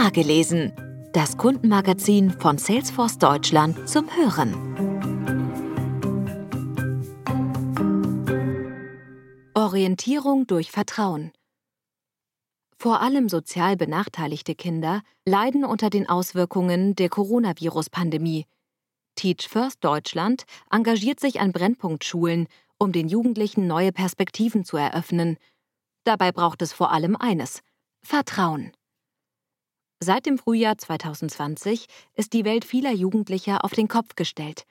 Nahegelesen. Das Kundenmagazin von Salesforce Deutschland zum Hören. Orientierung durch Vertrauen. Vor allem sozial benachteiligte Kinder leiden unter den Auswirkungen der Coronavirus-Pandemie. Teach First Deutschland engagiert sich an Brennpunktschulen, um den Jugendlichen neue Perspektiven zu eröffnen. Dabei braucht es vor allem eines Vertrauen. Seit dem Frühjahr 2020 ist die Welt vieler Jugendlicher auf den Kopf gestellt.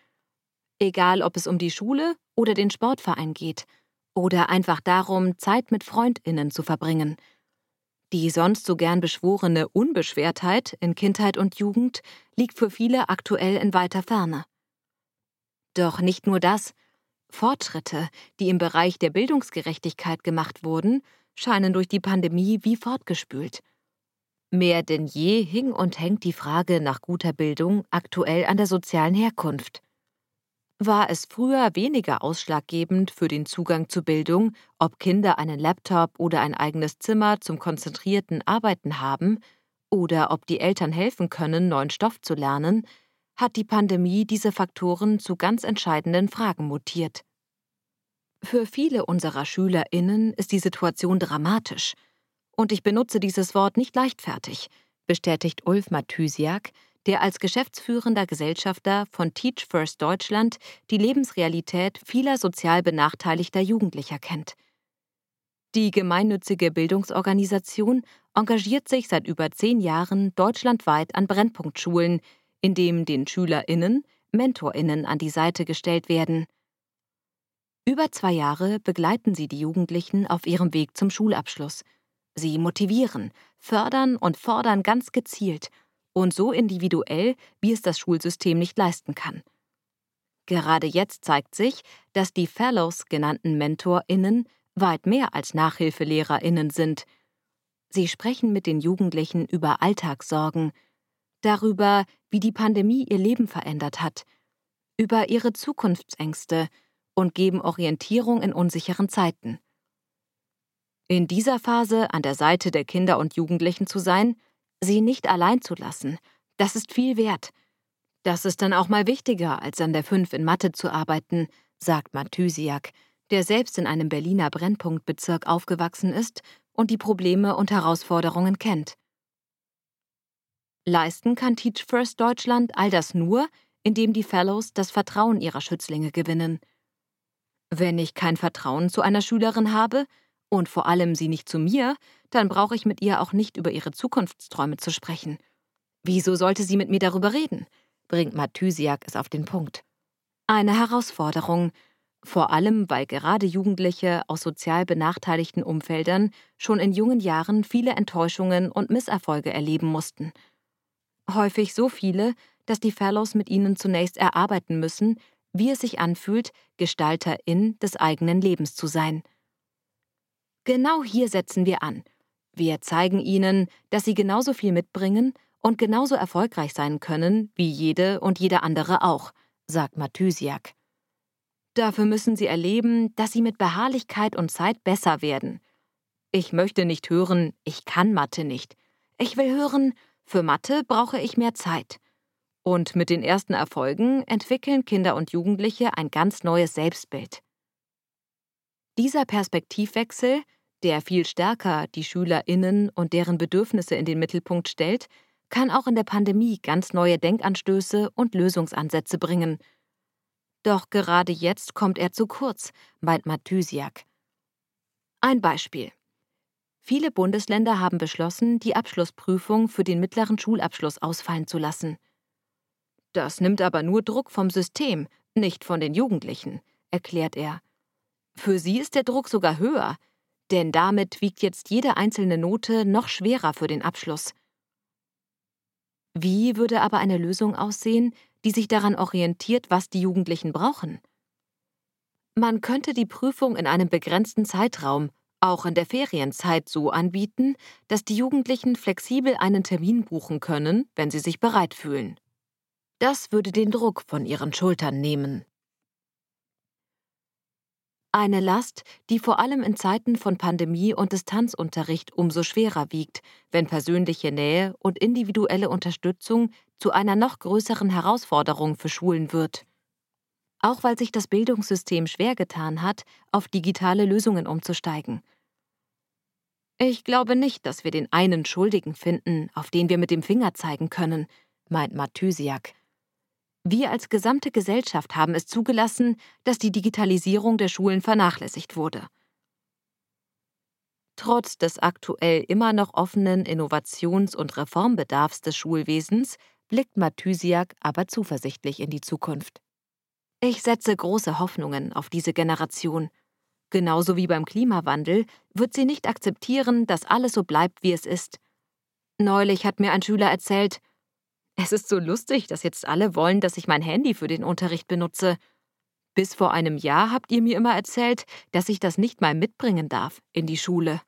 Egal, ob es um die Schule oder den Sportverein geht oder einfach darum, Zeit mit Freundinnen zu verbringen. Die sonst so gern beschworene Unbeschwertheit in Kindheit und Jugend liegt für viele aktuell in weiter Ferne. Doch nicht nur das. Fortschritte, die im Bereich der Bildungsgerechtigkeit gemacht wurden, scheinen durch die Pandemie wie fortgespült. Mehr denn je hing und hängt die Frage nach guter Bildung aktuell an der sozialen Herkunft. War es früher weniger ausschlaggebend für den Zugang zu Bildung, ob Kinder einen Laptop oder ein eigenes Zimmer zum konzentrierten Arbeiten haben, oder ob die Eltern helfen können, neuen Stoff zu lernen, hat die Pandemie diese Faktoren zu ganz entscheidenden Fragen mutiert. Für viele unserer Schülerinnen ist die Situation dramatisch. Und ich benutze dieses Wort nicht leichtfertig, bestätigt Ulf Mathysiak, der als geschäftsführender Gesellschafter von Teach First Deutschland die Lebensrealität vieler sozial benachteiligter Jugendlicher kennt. Die gemeinnützige Bildungsorganisation engagiert sich seit über zehn Jahren deutschlandweit an Brennpunktschulen, in dem den SchülerInnen MentorInnen an die Seite gestellt werden. Über zwei Jahre begleiten sie die Jugendlichen auf ihrem Weg zum Schulabschluss. Sie motivieren, fördern und fordern ganz gezielt und so individuell, wie es das Schulsystem nicht leisten kann. Gerade jetzt zeigt sich, dass die Fellows genannten MentorInnen weit mehr als NachhilfelehrerInnen sind. Sie sprechen mit den Jugendlichen über Alltagssorgen, darüber, wie die Pandemie ihr Leben verändert hat, über ihre Zukunftsängste, und geben Orientierung in unsicheren Zeiten. In dieser Phase an der Seite der Kinder und Jugendlichen zu sein, sie nicht allein zu lassen, das ist viel wert. Das ist dann auch mal wichtiger, als an der Fünf in Mathe zu arbeiten, sagt Mathysiak, der selbst in einem Berliner Brennpunktbezirk aufgewachsen ist und die Probleme und Herausforderungen kennt. Leisten kann Teach First Deutschland all das nur, indem die Fellows das Vertrauen ihrer Schützlinge gewinnen. Wenn ich kein Vertrauen zu einer Schülerin habe und vor allem sie nicht zu mir, dann brauche ich mit ihr auch nicht über ihre Zukunftsträume zu sprechen. Wieso sollte sie mit mir darüber reden? bringt Mathysiak es auf den Punkt. Eine Herausforderung, vor allem weil gerade Jugendliche aus sozial benachteiligten Umfeldern schon in jungen Jahren viele Enttäuschungen und Misserfolge erleben mussten. Häufig so viele, dass die Fellows mit ihnen zunächst erarbeiten müssen, wie es sich anfühlt, Gestalterin des eigenen Lebens zu sein. Genau hier setzen wir an. Wir zeigen ihnen, dass sie genauso viel mitbringen und genauso erfolgreich sein können wie jede und jeder andere auch, sagt Mathysiak. Dafür müssen sie erleben, dass sie mit Beharrlichkeit und Zeit besser werden. Ich möchte nicht hören, ich kann Mathe nicht. Ich will hören, für Mathe brauche ich mehr Zeit. Und mit den ersten Erfolgen entwickeln Kinder und Jugendliche ein ganz neues Selbstbild. Dieser Perspektivwechsel, der viel stärker die Schülerinnen und deren Bedürfnisse in den Mittelpunkt stellt, kann auch in der Pandemie ganz neue Denkanstöße und Lösungsansätze bringen. Doch gerade jetzt kommt er zu kurz, meint Mathysiak. Ein Beispiel. Viele Bundesländer haben beschlossen, die Abschlussprüfung für den mittleren Schulabschluss ausfallen zu lassen. Das nimmt aber nur Druck vom System, nicht von den Jugendlichen, erklärt er. Für sie ist der Druck sogar höher, denn damit wiegt jetzt jede einzelne Note noch schwerer für den Abschluss. Wie würde aber eine Lösung aussehen, die sich daran orientiert, was die Jugendlichen brauchen? Man könnte die Prüfung in einem begrenzten Zeitraum, auch in der Ferienzeit, so anbieten, dass die Jugendlichen flexibel einen Termin buchen können, wenn sie sich bereit fühlen. Das würde den Druck von ihren Schultern nehmen. Eine Last, die vor allem in Zeiten von Pandemie und Distanzunterricht umso schwerer wiegt, wenn persönliche Nähe und individuelle Unterstützung zu einer noch größeren Herausforderung für Schulen wird. Auch weil sich das Bildungssystem schwer getan hat, auf digitale Lösungen umzusteigen. Ich glaube nicht, dass wir den einen Schuldigen finden, auf den wir mit dem Finger zeigen können, meint Mathysiak. Wir als gesamte Gesellschaft haben es zugelassen, dass die Digitalisierung der Schulen vernachlässigt wurde. Trotz des aktuell immer noch offenen Innovations- und Reformbedarfs des Schulwesens blickt Mathysiak aber zuversichtlich in die Zukunft. Ich setze große Hoffnungen auf diese Generation. Genauso wie beim Klimawandel wird sie nicht akzeptieren, dass alles so bleibt, wie es ist. Neulich hat mir ein Schüler erzählt, es ist so lustig, dass jetzt alle wollen, dass ich mein Handy für den Unterricht benutze. Bis vor einem Jahr habt ihr mir immer erzählt, dass ich das nicht mal mitbringen darf in die Schule.